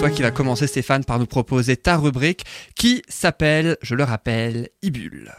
toi qui vas commencer Stéphane par nous proposer ta rubrique qui s'appelle, je le rappelle, Ibule.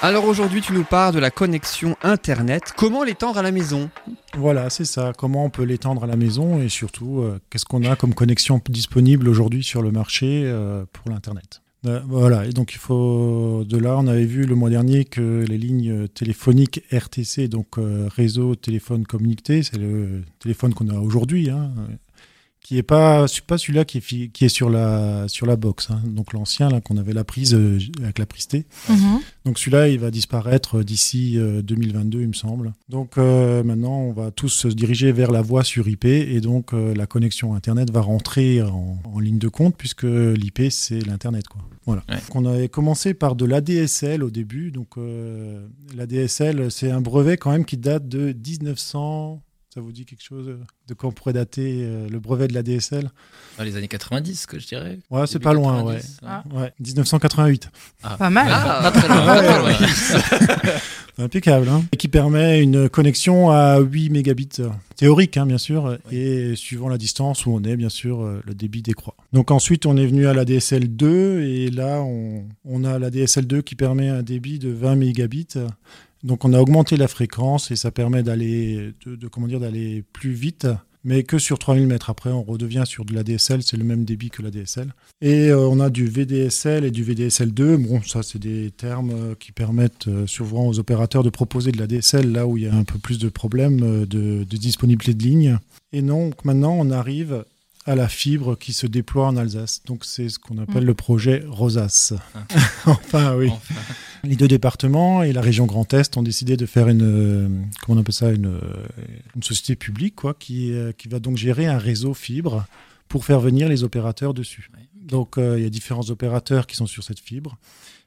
Alors aujourd'hui, tu nous parles de la connexion Internet. Comment l'étendre à la maison? Voilà, c'est ça. Comment on peut l'étendre à la maison et surtout, euh, qu'est-ce qu'on a comme connexion disponible aujourd'hui sur le marché euh, pour l'Internet? Voilà, et donc il faut. De là, on avait vu le mois dernier que les lignes téléphoniques RTC, donc réseau téléphone communiqué, c'est le téléphone qu'on a aujourd'hui, hein, qui est pas pas celui-là qui est qui est sur la sur la box hein. donc l'ancien là qu'on avait la prise euh, avec la prise T. Mhm. donc celui-là il va disparaître d'ici 2022 euh, il me semble. Donc euh, maintenant on va tous se diriger vers la voie sur IP et donc la connexion internet va rentrer en, ligne de compte puisque l'IP c'est l'internet quoi. Voilà. On avait commencé par de l'ADSL au début. Donc l'ADSL c'est un brevet quand même qui date de 1900 ça vous dit quelque chose de quand on pourrait dater euh, le brevet de la DSL Dans les années 90, que je dirais. Ouais, c'est pas loin, ouais. ouais. 1988. Ah. Pas mal. Ah, pas Impeccable. Hein. Et qui permet une connexion à 8 mégabits théorique, hein, bien sûr, et suivant la distance où on est, bien sûr, euh, le débit décroît. Donc ensuite, on est venu à la DSL 2, et là, on, on a la DSL 2 qui permet un débit de 20 mégabits donc on a augmenté la fréquence et ça permet d'aller d'aller plus vite mais que sur 3000 mètres. Après, on redevient sur de la DSL, c'est le même débit que la DSL. Et euh, on a du VDSL et du VDSL2. Bon, ça, c'est des termes euh, qui permettent euh, souvent aux opérateurs de proposer de la DSL là où il y a un peu plus de problèmes de, de disponibilité de ligne. Et donc, maintenant, on arrive à la fibre qui se déploie en Alsace. Donc c'est ce qu'on appelle mm. le projet Rosas. Ah. enfin oui. Les deux départements et la région Grand Est ont décidé de faire une, euh, comment on appelle ça, une, euh, une société publique quoi, qui, euh, qui va donc gérer un réseau fibre pour faire venir les opérateurs dessus. Donc il y a différents opérateurs qui sont sur cette fibre.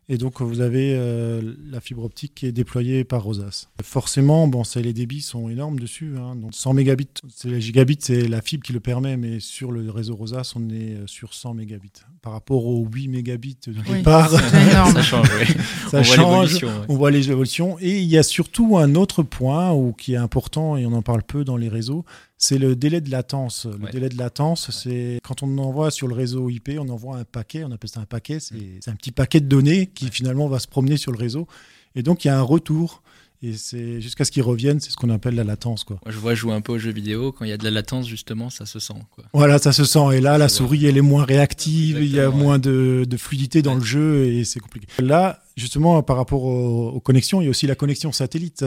Et donc, vous avez euh, la fibre optique qui est déployée par Rosas. Forcément, bon, les débits sont énormes dessus. Hein. Donc, 100 mégabits, c'est la gigabit, c'est la fibre qui le permet, mais sur le réseau Rosas, on est euh, sur 100 mégabits. Par rapport aux 8 mégabits de départ, ça change. ça on change. Voit On voit les évolutions. Et il y a surtout un autre point où, qui est important, et on en parle peu dans les réseaux, c'est le délai de latence. Le délai de latence, c'est quand on envoie sur le réseau IP, on envoie un paquet, on appelle ça un paquet, c'est mm. un petit paquet de données qui finalement va se promener sur le réseau. Et donc il y a un retour. Et c'est jusqu'à ce qu'ils reviennent, c'est ce qu'on appelle la latence. Quoi. Moi, je vois jouer un peu aux jeux vidéo, quand il y a de la latence, justement, ça se sent. Quoi. Voilà, ça se sent. Et là, la souris, elle est moins réactive, il y a moins de, fluidité dans le jeu et c'est compliqué. Là, justement, par rapport aux connexions, il y a aussi la connexion satellite.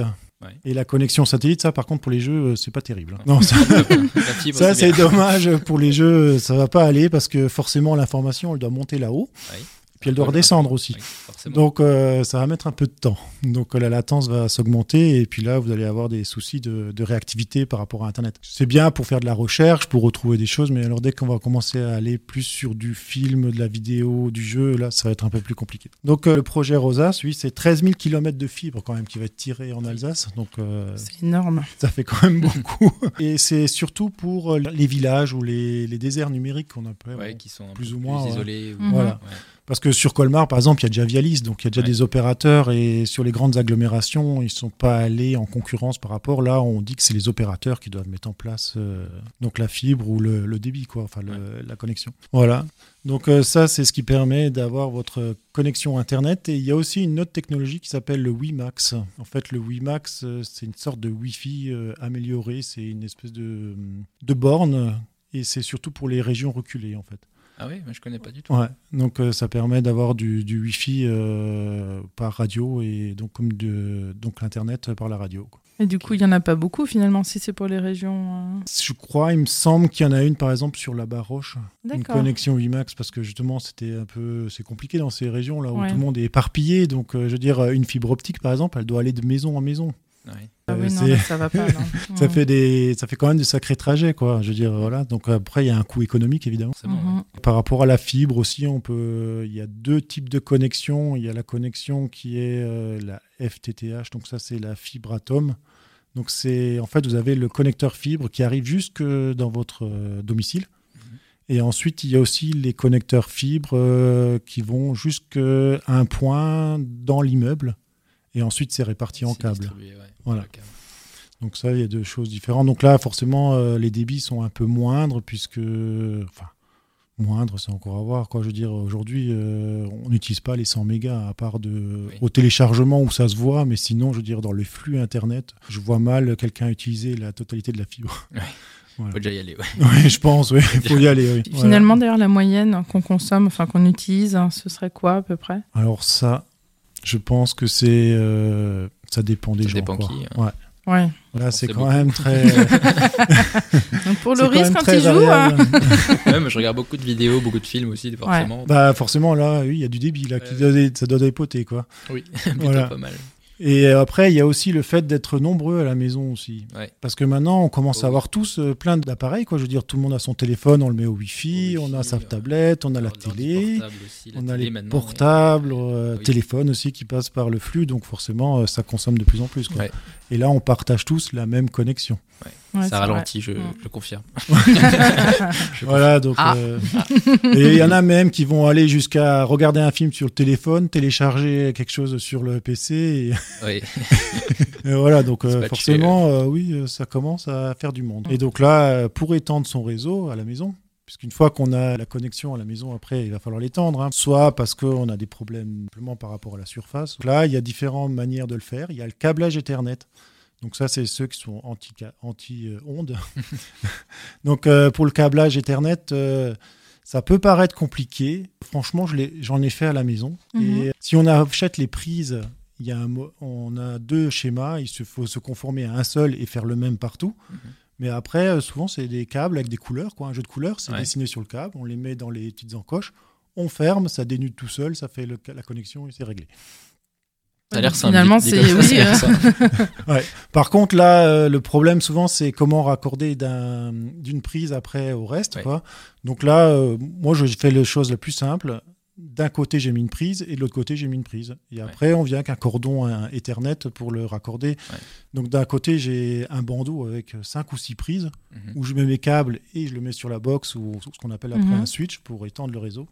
Et la connexion satellite, ça, par contre, pour les jeux, euh, c'est pas terrible. Hein. Non, ça, c'est dommage pour les jeux, ça va pas aller parce que forcément l'information, elle doit monter là-haut. Puis elle doit redescendre aussi. Donc euh, ça va mettre un peu de temps. Donc la latence va s'augmenter et puis là vous allez avoir des soucis de, réactivité par rapport à Internet. C'est bien pour faire de la recherche, pour retrouver des choses, mais alors dès qu'on va commencer à aller plus sur du film, de la vidéo, du jeu, là ça va être un peu plus compliqué. Donc euh, le projet Rosas, oui, c'est 13 000 km de fibres quand même qui va être tiré en Alsace. Donc euh, c'est énorme. Ça fait quand même beaucoup. et c'est surtout pour les villages ou les, déserts numériques qu'on appelle, qui sont plus ou moins isolés. Voilà. Parce que sur Colmar, par exemple, il y a déjà Vialis, donc il y a déjà des opérateurs, et sur les grandes agglomérations, ils ne sont pas allés en concurrence par rapport. Là, on dit que c'est les opérateurs qui doivent mettre en place euh, donc la fibre ou le, débit, quoi, enfin la connexion. Voilà. Donc euh, ça, c'est ce qui permet d'avoir votre connexion Internet. Et il y a aussi une autre technologie qui s'appelle le WiMAX. En fait, le WiMAX, euh, c'est une sorte de Wi-Fi amélioré. C'est une espèce de, de borne, et c'est surtout pour les régions reculées, en fait. Ah oui, mais je connais pas du tout. Ouais, donc euh, ça permet d'avoir du, du Wi-Fi euh, par radio et donc comme de, donc l'internet par la radio. Et du coup, il y en a pas beaucoup finalement si c'est pour les régions. Euh. Je crois, il me semble qu'il y en a une par exemple sur la Baroche, une connexion WiMAX parce que justement c'était un peu c'est compliqué dans ces régions là où tout le monde est éparpillé. Donc je veux dire une fibre optique par exemple, elle doit aller de maison en maison. Ah oui, non, ça va pas. ça fait des, ça fait quand même des sacrés trajets, quoi. Je veux dire, voilà. Donc après, il y a un coût économique évidemment. Mhm. Par rapport à la fibre aussi, on peut, il y a deux types de connexions. Il y a la connexion qui est euh, la FTTH, donc ça c'est la fibre atome. Donc c'est, en fait, vous avez le connecteur fibre qui arrive jusque dans votre euh, domicile. Mhm. Et ensuite, il y a aussi les connecteurs fibres euh, qui vont jusqu'à un point dans l'immeuble et ensuite c'est réparti en câble. ouais, Voilà. câble. Donc ça, il y a deux choses différentes. Donc là, forcément, euh, les débits sont un peu moindres puisque, enfin, moindres, c'est encore à voir. Quoi, je veux dire, aujourd'hui, euh, on n'utilise pas les 100 mégas à part de Oui. au téléchargement où ça se voit, mais sinon, je veux dire, dans le flux internet, je vois mal quelqu'un utiliser la totalité de la fibre. Faut déjà y aller. ouais. oui, je pense, oui, il faut y aller. oui. Voilà. Finalement, d'ailleurs, la moyenne qu'on consomme, enfin qu'on utilise, hein, ce serait quoi à peu près? Alors ça, je pense que c'est, euh, ça dépend des Ça gens. dépend quoi. qui, Ouais. Ouais. Là, C'est quand beaucoup. même très. Donc pour le quand risque, quand très il joue, hein. Ouais, mais je regarde beaucoup de vidéos, beaucoup de films aussi, forcément. Bah forcément là, oui, il y a du débit là, qui doit, ça doit dépoter quoi. Oui, Voilà. pas mal. Et après, il y a aussi le fait d'être nombreux à la maison aussi. Ouais. Parce que maintenant, on commence Oh à avoir tous euh, plein d'appareils quoi. Je veux dire, tout le monde a son téléphone, on le met au Wi-Fi, Au on a sa ouais. tablette, on a la télé, portable aussi, la on a les portables, ouais. euh, Oui. téléphones aussi qui passent par le flux, donc forcément, euh, ça consomme de plus en plus. Quoi. Et là, on partage tous la même connexion. ouais, Ça ralentit, je, Ouais. je confirme. Voilà, donc. Ah. euh, et il y en a même qui vont aller jusqu'à regarder un film sur le téléphone, télécharger quelque chose sur le PC. Oui. Et, voilà, donc euh, forcément, euh, oui, ça commence à faire du monde. Et donc là, pour étendre son réseau à la maison, puisqu'une fois qu'on a la connexion à la maison, après, il va falloir l'étendre. hein. Soit parce qu'on a des problèmes simplement par rapport à la surface. Donc là, il y a différentes manières de le faire. Il y a le câblage Ethernet. Donc ça, c'est ceux qui sont anti-ondes. Anti, euh, ondes. Donc euh, pour le câblage Ethernet, euh, ça peut paraître compliqué. Franchement, je j'en ai fait à la maison. Mhm. Et si on achète les prises, il y a un on a deux schémas. Il faut se conformer à un seul et faire le même partout. Mhm. Mais après, euh, souvent, c'est des câbles avec des couleurs. Quoi. Un jeu de couleurs, c'est Ouais. dessiné sur le câble. On les met dans les petites encoches. On ferme, ça dénude tout seul, ça fait le- la connexion et c'est réglé. Ça a l'air simple. Finalement, c'est oui. euh. Par contre, là, euh, le problème souvent, c'est comment raccorder d'un- d'une prise après au reste. Ouais. Quoi. Donc là, euh, moi, je fais les choses la plus simple. D'un côté, j'ai mis une prise et de l'autre côté, j'ai mis une prise. Et après, on vient avec un cordon un Ethernet pour le raccorder. Ouais. Donc d'un côté, j'ai un bandeau avec cinq ou six prises Mhm. où je mets mes câbles et je le mets sur la box ou sur ce qu'on appelle après Mhm. un switch pour étendre le réseau.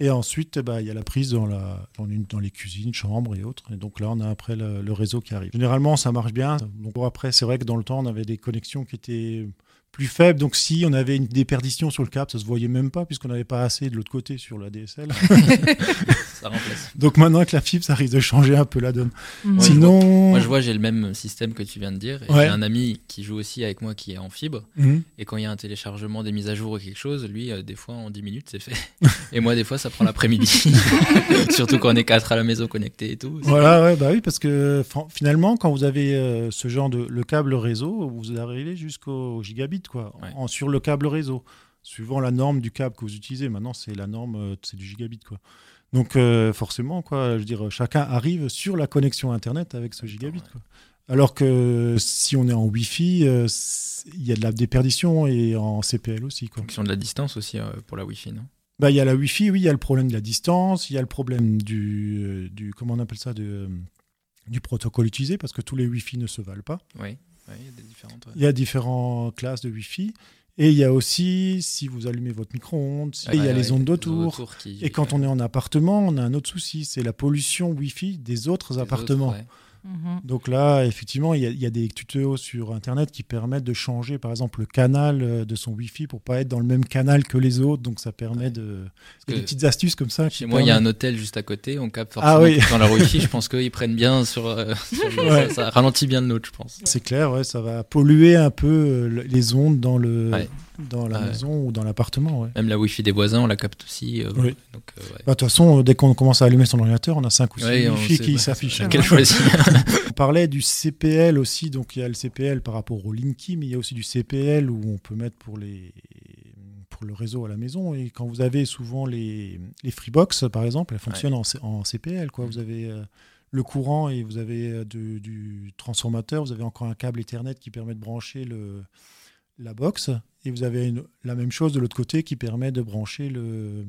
Et ensuite, eh ben, il y a la prise dans, la, dans, une- dans les cuisines, chambres et autres. Et donc là, on a après le, le réseau qui arrive. Généralement, ça marche bien. Donc bon, après, c'est vrai que dans le temps, on avait des connexions qui étaient plus faibles. Donc si on avait une déperdition sur le câble, ça se voyait même pas puisqu'on n'avait pas assez de l'autre côté sur la DSL. Ça remplace. donc maintenant avec la fibre, ça risque de changer un peu la donne. Sinon, Moi, je vois, j'ai le même système que tu viens de dire. Ouais. J'ai un ami qui joue aussi avec moi qui est en fibre. Mhm. Et quand il y a un téléchargement, des mises à jour ou quelque chose, lui, euh, des fois, en 10 minutes, c'est fait. Et moi, des fois, ça prend l'après-midi. Surtout quand on est quatre à la maison connectés et tout. Voilà, ouais, bah oui, parce que fin- finalement, quand vous avez euh, ce genre de le câble réseau, vous arrivez jusqu'au gigabit, quoi, Ouais. en- sur le câble réseau, suivant la norme du câble que vous utilisez. Maintenant, c'est la norme, euh, c'est du gigabit, quoi. Donc euh, forcément, quoi, je veux dire, chacun arrive sur la connexion internet avec ce gigabit, quoi. Alors que si on est en Wi-Fi, euh, il y a de la déperdition et en CPL aussi, quoi. Fonction de la distance aussi euh, pour la Wi-Fi, non? Bah, il y a la Wi-Fi, oui, il y a le problème de la distance, il y a le problème du, du comment on appelle ça, de, du protocole utilisé, parce que tous les Wi-Fi ne se valent pas. Oui, il y a des différentes. ouais. Il y a différentes classes de Wi-Fi. Et il y a aussi, si vous allumez votre micro-ondes, et il y a les ondes d'autour. qui- Et quand on est en appartement, on a un autre souci, c'est la pollution Wi-Fi des autres appartements. autres, Mhm. Donc là, effectivement, il y, a, il y a des tutos sur Internet qui permettent de changer, par exemple, le canal euh, de son Wi-Fi pour pas être dans le même canal que les autres. Donc ça permet Ouais. de... Il y a que des petites astuces comme ça. Chez moi, il y a un hôtel juste à côté, on capte Ah forcément oui. tout dans leur Wi-Fi. Je pense qu'ils prennent bien sur. euh, sur le- Ouais. ça, ça ralentit bien le nôtre, je pense. C'est clair, ouais, ça va polluer un peu euh, le- les ondes dans, le, Ouais. Dans la Ouais. maison ou dans l'appartement. ouais. Même la Wi-Fi des voisins, on la capte aussi. euh, Oui. Donc, euh, ouais. Bah, De toute façon, dès qu'on commence à allumer son ordinateur, on a 5 ou 6 Ouais, on Wi-Fi qui s'affichent. On parlait du CPL aussi, donc il y a le CPL par rapport au Linky, mais il y a aussi du CPL où on peut mettre pour, les, pour le réseau à la maison. Et quand vous avez souvent les, les Freebox, par exemple, elles fonctionnent en, CPL. Quoi. Vous avez euh, le courant et vous avez du transformateur, vous avez encore un câble Ethernet qui permet de brancher le, la box. Et vous avez une- la même chose de l'autre côté qui permet de brancher le,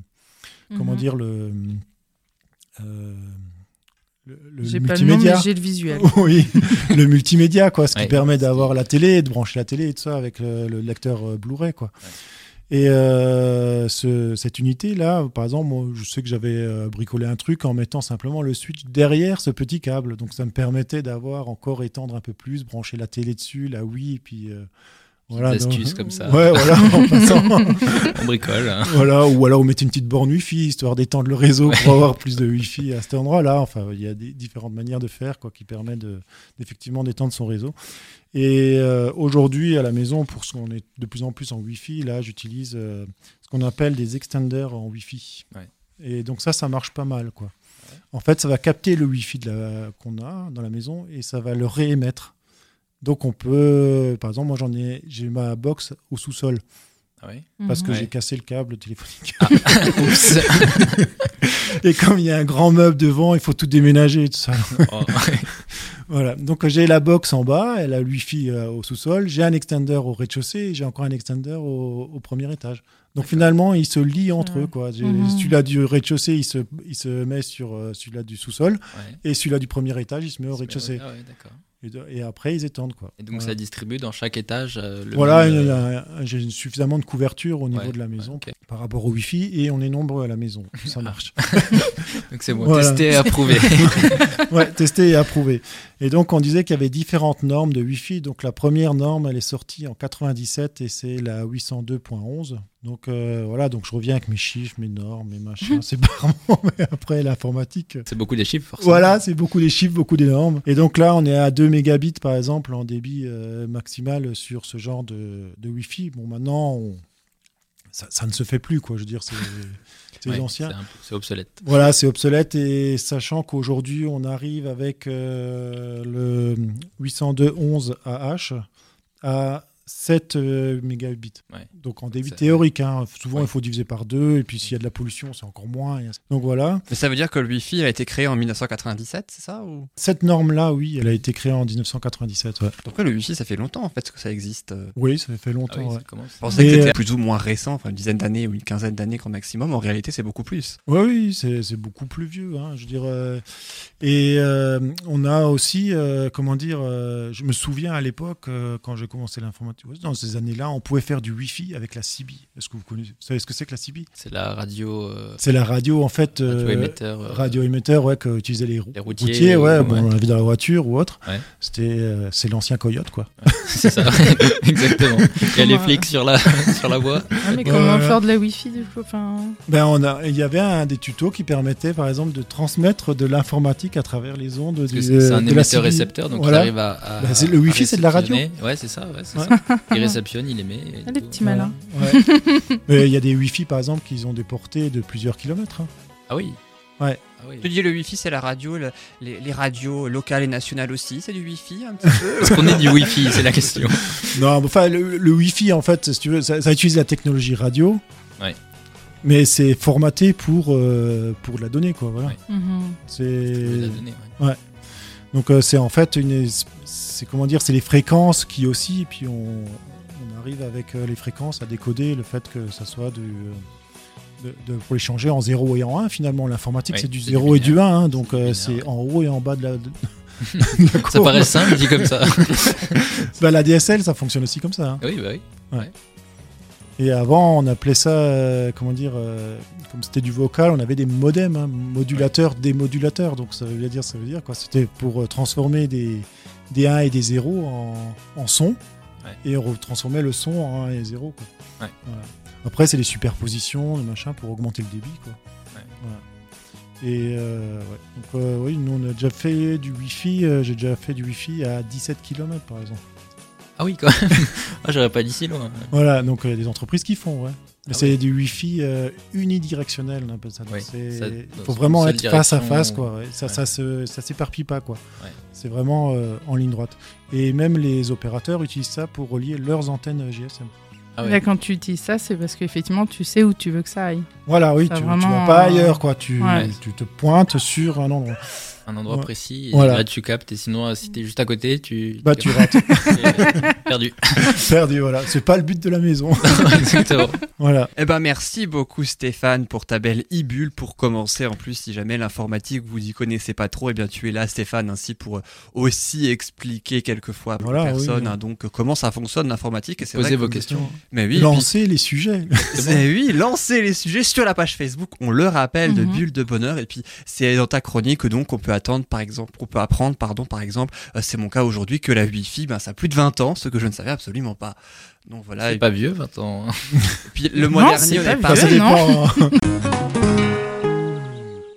comment Mhm. dire, le, euh, le, le J'ai pas le nom, multimédia. mais j'ai le visuel. oui, le multimédia, quoi, ce qui Ouais, permet d'avoir la télé, de brancher la télé et tout ça avec le, le lecteur euh, Blu-ray, quoi. Et euh, ce- cette unité-là, par exemple, moi, je sais que j'avais euh, bricolé un truc en mettant simplement le switch derrière ce petit câble. Donc ça me permettait d'avoir encore étendre un peu plus, brancher la télé dessus, la Wii, et puis euh, voilà. Astuces comme ça. Ouais, voilà, en passant. On bricole. hein. voilà, ou alors on mettait une petite borne Wi-Fi histoire d'étendre le réseau pour avoir plus de Wi-Fi à cet endroit-là. Enfin, il y a des différentes manières de faire quoi, qui permettent d'effectivement d'étendre son réseau. Et euh, aujourd'hui, à la maison, pour ce qu'on est de plus en plus en Wi-Fi, là, j'utilise euh, ce qu'on appelle des extenders en Wi-Fi. Ouais. Et donc ça, ça marche pas mal. Quoi. En fait, ça va capter le Wi-Fi qu'on a dans la maison et ça va le réémettre. Donc on peut, par exemple, moi j'en ai, j'ai ma box au sous-sol Ah oui. parce que Ouais. j'ai cassé le câble téléphonique. Oups. Et comme il y a un grand meuble devant, il faut tout déménager et tout ça. Oh, Voilà. Donc j'ai la box en bas, elle a le Wi-Fi euh, au sous-sol, j'ai un extender au rez-de-chaussée et j'ai encore un extender au, au premier étage. Donc finalement, ils se lient entre Ouais. eux. Quoi. Mhm. Celui-là du rez-de-chaussée, il se, il se met sur euh, celui-là du sous-sol ouais. et celui-là du premier étage, il se met au rez-de-chaussée. Ah ouais, d'accord. Et, de- et après, ils étendent. Quoi. Et donc Voilà. ça distribue dans chaque étage euh, le Voilà, euh, j'ai suffisamment de couverture au niveau Ouais, de la maison ouais, par rapport au Wi-Fi et on est nombreux à la maison. Ça marche. Donc c'est bon, Voilà. testé et approuvé. ouais, testé et approuvé. Et donc, on disait qu'il y avait différentes normes de Wi-Fi. Donc, la première norme, elle est sortie en 97 et c'est la 802.11. Donc, euh, voilà, donc je reviens avec mes chiffres, mes normes, mes machins. c'est pas vraiment, mais après, l'informatique. euh, c'est beaucoup des chiffres forcément. Voilà, c'est beaucoup des chiffres, beaucoup des normes. Et donc là, on est à 2 mégabits, par exemple, en débit euh, maximal sur ce genre de, de Wi-Fi. Bon, maintenant, on- ça, ça ne se fait plus, quoi. Je veux dire, c'est c'est Ouais, ancien. C'est obsolète. Voilà, c'est obsolète et sachant qu'aujourd'hui on arrive avec euh, le 802.11 AH à 7 euh, mégabits. Ouais. Donc en débit théorique, hein. souvent Ouais. il faut diviser par deux et puis s'il y a de la pollution c'est encore moins. Donc voilà, Mais ça veut dire que le Wi-Fi a été créé en 1997, c'est ça ou... cette norme-là, oui, elle a été créée en 1997. ouais. Après, le Wi-Fi, ça fait longtemps en fait que ça existe? euh. Oui, ça fait Ah longtemps. oui, ouais. ça commence. Je pensais que c'était euh, plus ou moins récent, enfin une dizaine d'années ou une quinzaine d'années qu'en maximum. En réalité, c'est beaucoup plus. Oui, oui, c'est beaucoup plus vieux. hein, je veux dire, euh, et euh, on a aussi, euh, comment dire, euh, je me souviens à l'époque, euh, quand j'ai commencé l'informatique, dans ces années-là, on pouvait faire du Wi-Fi avec la CB. Est-ce que vous connaissez, vous savez ce que c'est que la CB C'est la radio, euh, C'est la radio, en fait, radio euh, émetteur. euh, radio émetteur, ouais, que utilisaient les, Les routiers, ouais, bon, ouais. on l'avait dans la voiture ou autre. Ouais. C'était, euh, c'est l'ancien Coyote, quoi. c'est ça, exactement. Il y a les flics sur la, sur la voie. Ah, mais comment faire de la Wi-Fi du coup enfin... Ben, on a, il y avait un des tutos qui permettait, par exemple, de transmettre de l'informatique à travers les ondes c'est c'est un émetteur-récepteur, donc Voilà. il arrive à. à- c'est- le Wi-Fi, c'est de la radio. Ouais, c'est ça, ouais, c'est Ouais. ça. Il réceptionne, il émet. et les petits malins. Ouais. Il y a des Wi-Fi, par exemple, qui ont des portées de plusieurs kilomètres. hein. Ah oui. Ouais. Ah oui. Tu dis le Wi-Fi, c'est la radio, le- les, les radios locales et nationales aussi, c'est du Wi-Fi un petit peu. Est-ce qu'on est du Wi-Fi C'est la question. Non, enfin, le, le Wi-Fi, en fait, si tu veux, ça, ça utilise la technologie radio. Ouais. Mais c'est formaté pour, euh, pour de la donnée, quoi. Voilà. Ouais. Je vais C'est ouais. donc euh, c'est en fait une, c'est comment dire, c'est les fréquences qui aussi, et puis on, on arrive avec euh, les fréquences à décoder le fait que ça soit du de, de- pour les changer en 0 et en 1 finalement l'informatique c'est du c'est 0 du et du 1 hein, donc C'est euh, en haut et en bas de la, de- Ça paraît simple, dit comme ça. Bah, la DSL ça fonctionne aussi comme ça hein. oui, bah oui. Et avant, on appelait ça, euh, comment dire, euh, comme c'était du vocal, on avait des modems, hein, modulateurs, démodulateurs. Donc ça veut dire, ça veut dire quoi? C'était pour euh, transformer des, des 1 et des 0 en, en son. Ouais. Et on transformait le son en 1 et 0. Quoi. Ouais. Voilà. Après, c'est les superpositions, le machin, pour augmenter le débit. Quoi. Ouais. Voilà. Et euh, ouais. Donc, euh, oui, nous, on a déjà fait du Wi-Fi. euh, J'ai déjà fait du Wi-Fi à 17 km, par exemple. Ah oui, quand même. Ah, J'aurais pas dit si loin. Voilà, donc il y a des entreprises qui font, ouais. Mais Ah c'est oui. du Wi-Fi euh, unidirectionnel, on appelle ça. Oui, il faut vraiment être face à face, quoi. ouais. Ça, ouais. ça se, ça s'éparpille pas, quoi. Ouais. C'est vraiment euh, en ligne droite. Et même les opérateurs utilisent ça pour relier leurs antennes GSM. Ah ouais. Là, quand tu utilises ça, c'est parce qu'effectivement, tu sais où tu veux que ça aille. Voilà, oui, Ça tu, vraiment, vas pas euh, ailleurs, quoi. Tu, ouais. tu te pointes sur un endroit. Un endroit Ouais. précis. Et Voilà. là, tu captes. Et sinon, euh, si t'es juste à côté, tu. Bah, tu rates. t'es perdu. Perdu, voilà. C'est pas le but de la maison. Exactement. voilà. Eh ben merci beaucoup Stéphane pour ta belle e-bulle pour commencer en plus si jamais l'informatique vous y connaissez pas trop eh bien tu es là Stéphane ainsi pour euh, aussi expliquer quelquefois aux Voilà, personnes oui. hein, donc euh, comment ça fonctionne l'informatique? Et c'est vrai Posez que- vos questions. mais oui et puis- Lancer les sujets. Eh oui, lancez les sujets sur la page Facebook, on le rappelle, de Mhm. Bulle de Bonheur. Et puis, c'est dans ta chronique donc on peut attendre, par exemple, on peut apprendre, pardon, par exemple, euh, c'est mon cas aujourd'hui, que la Wi-Fi, ben, ça a plus de 20 ans, ce que je ne savais absolument pas. Donc voilà. C'est Et pas vieux, 20 ans. puis, le mois Non, dernier, pas est vieux. pas- Enfin, ça dépend. hein.